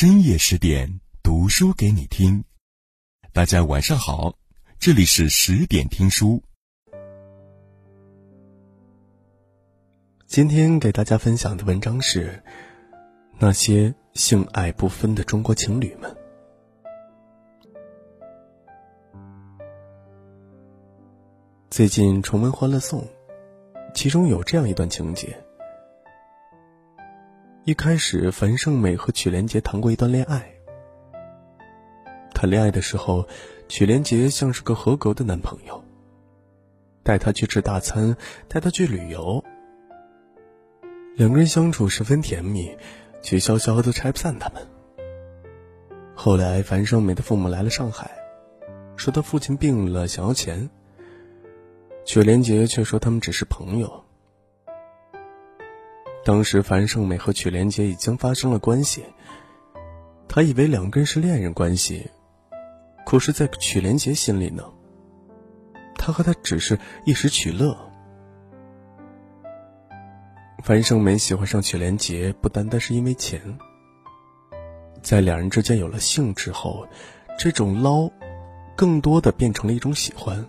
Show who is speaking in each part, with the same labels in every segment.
Speaker 1: 深夜十点读书给你听。大家晚上好，这里是十点听书。
Speaker 2: 今天给大家分享的文章是那些性爱不分的中国情侣们。最近重温《欢乐颂》，其中有这样一段情节：一开始，樊胜美和曲连杰谈过一段恋爱。谈恋爱的时候，曲连杰像是个合格的男朋友，带她去吃大餐，带她去旅游，两个人相处十分甜蜜，曲筱绡都拆不散他们。后来，樊胜美的父母来了上海，说他父亲病了，想要钱。曲连杰却说他们只是朋友。当时樊胜美和曲连杰已经发生了关系，他以为两个人是恋人关系，可是，在曲连杰心里呢，他和他只是一时取乐。樊胜美喜欢上曲连杰，不单单是因为钱。在两人之间有了性之后，这种捞，更多的变成了一种喜欢。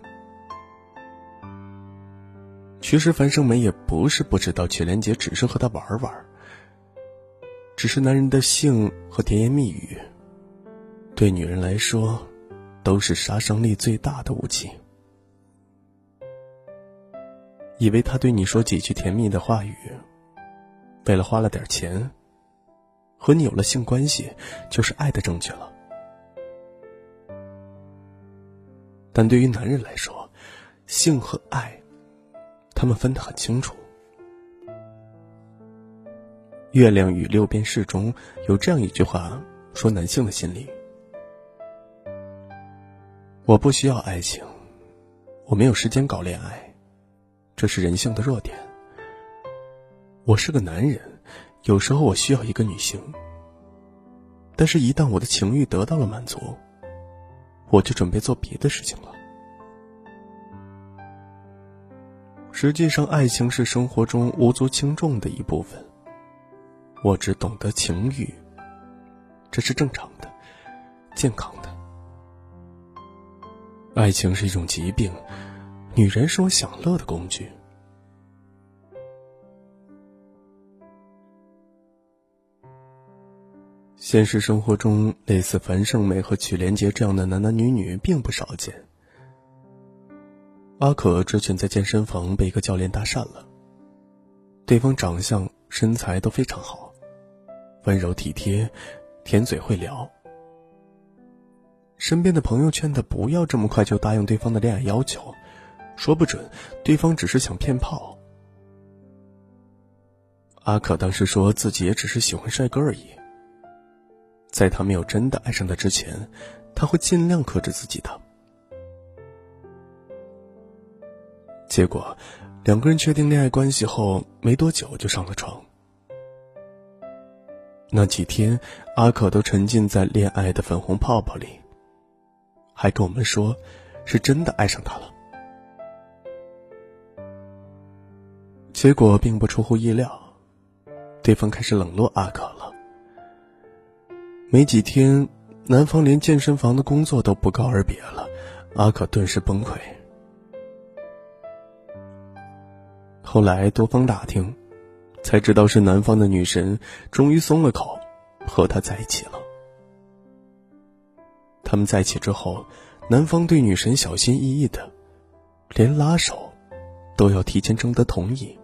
Speaker 2: 其实樊胜美也不是不知道曲连杰只是和他玩玩，只是男人的性和甜言蜜语，对女人来说，都是杀伤力最大的武器。以为他对你说几句甜蜜的话语，为了花了点钱，和你有了性关系，就是爱的证据了。但对于男人来说，性和爱。他们分得很清楚。《月亮与六便士》中有这样一句话，说男性的心理：我不需要爱情，我没有时间搞恋爱，这是人性的弱点。我是个男人，有时候我需要一个女性，但是一旦我的情欲得到了满足，我就准备做别的事情了。实际上，爱情是生活中无足轻重的一部分。我只懂得情欲，这是正常的、健康的。爱情是一种疾病，女人是我享乐的工具。现实生活中，类似樊胜美和曲连杰这样的男男女女并不少见。阿可之前在健身房被一个教练搭讪了，对方长相、身材都非常好，温柔体贴，甜嘴会聊。身边的朋友劝他不要这么快就答应对方的恋爱要求，说不准对方只是想骗炮。阿可当时说自己也只是喜欢帅哥而已，在他没有真的爱上他之前，他会尽量克制自己的。结果，两个人确定恋爱关系后没多久就上了床。那几天，阿可都沉浸在恋爱的粉红泡泡里，还跟我们说，是真的爱上他了。结果并不出乎意料，对方开始冷落阿可了。没几天，男方连健身房的工作都不告而别了，阿可顿时崩溃。后来多方打听，才知道是男方的女神终于松了口，和他在一起了。他们在一起之后，男方对女神小心翼翼的，连拉手都要提前征得同意。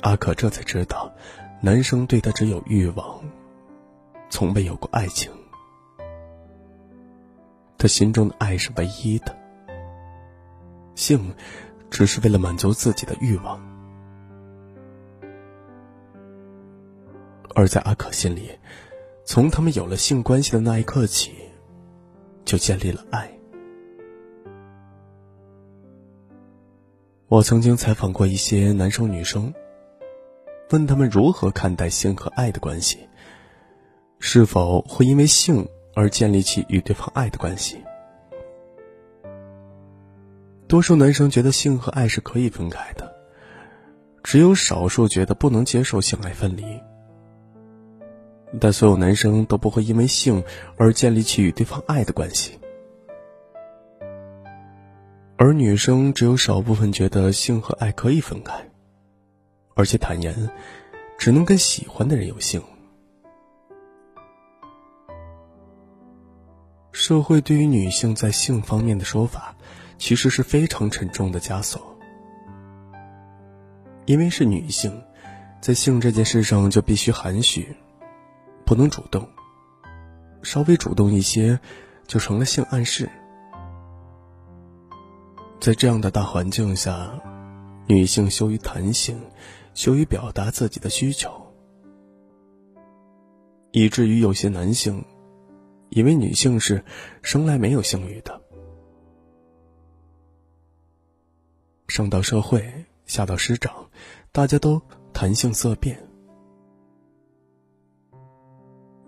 Speaker 2: 阿可这才知道，男生对她只有欲望，从未有过爱情。他心中的爱是唯一的。性，只是为了满足自己的欲望，而在阿可心里，从他们有了性关系的那一刻起，就建立了爱。我曾经采访过一些男生女生，问他们如何看待性和爱的关系，是否会因为性而建立起与对方爱的关系。多数男生觉得性和爱是可以分开的，只有少数觉得不能接受性爱分离。但所有男生都不会因为性而建立起与对方爱的关系，而女生只有少部分觉得性和爱可以分开，而且坦言只能跟喜欢的人有性。社会对于女性在性方面的说法，其实是非常沉重的枷锁，因为是女性，在性这件事上就必须含蓄。不能主动，稍微主动一些，就成了性暗示。在这样的大环境下，女性羞于谈性，羞于表达自己的需求，以至于有些男性以为女性是生来没有性欲的。上到社会，下到师长，大家都谈性色变。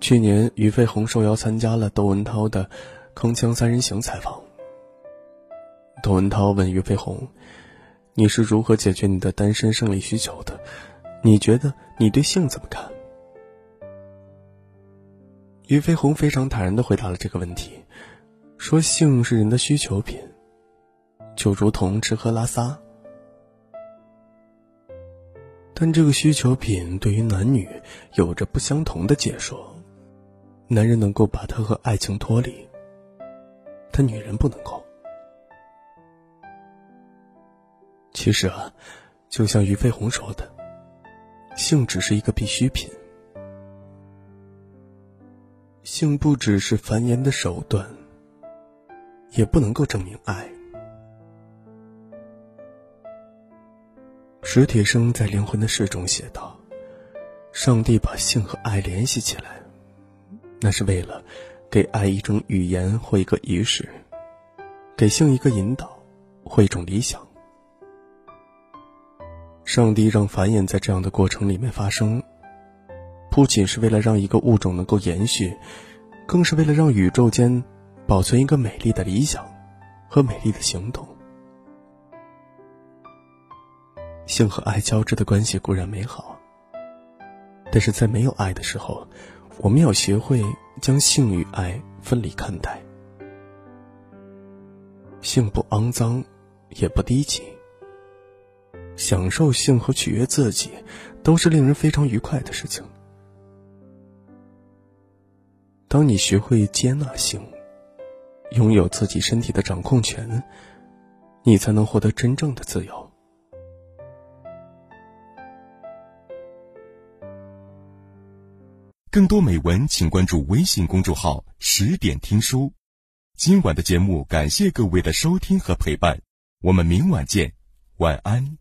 Speaker 2: 去年，俞飞鸿受邀参加了窦文涛的《铿锵三人行》采访。窦文涛问俞飞鸿：“你是如何解决你的单身生理需求的？你觉得你对性怎么看？”俞飞鸿非常坦然的回答了这个问题，说：“性是人的需求品，就如同吃喝拉撒。但这个需求品对于男女有着不相同的解说。”男人能够把它和爱情脱离，但女人不能够。其实啊，就像俞飞鸿说的，性只是一个必需品，性不只是繁衍的手段，也不能够证明爱。史铁生在《灵魂的事》中写道：“上帝把性和爱联系起来。”那是为了给爱一种语言或一个仪式，给性一个引导或一种理想。上帝让繁衍在这样的过程里面发生，不仅是为了让一个物种能够延续，更是为了让宇宙间保存一个美丽的理想和美丽的行动。性和爱交织的关系固然美好，但是在没有爱的时候。我们要学会将性与爱分离看待，性不肮脏，也不低级。享受性和取悦自己，都是令人非常愉快的事情。当你学会接纳性，拥有自己身体的掌控权，你才能获得真正的自由。
Speaker 1: 更多美文，请关注微信公众号“十点听书”。今晚的节目，感谢各位的收听和陪伴，我们明晚见，晚安。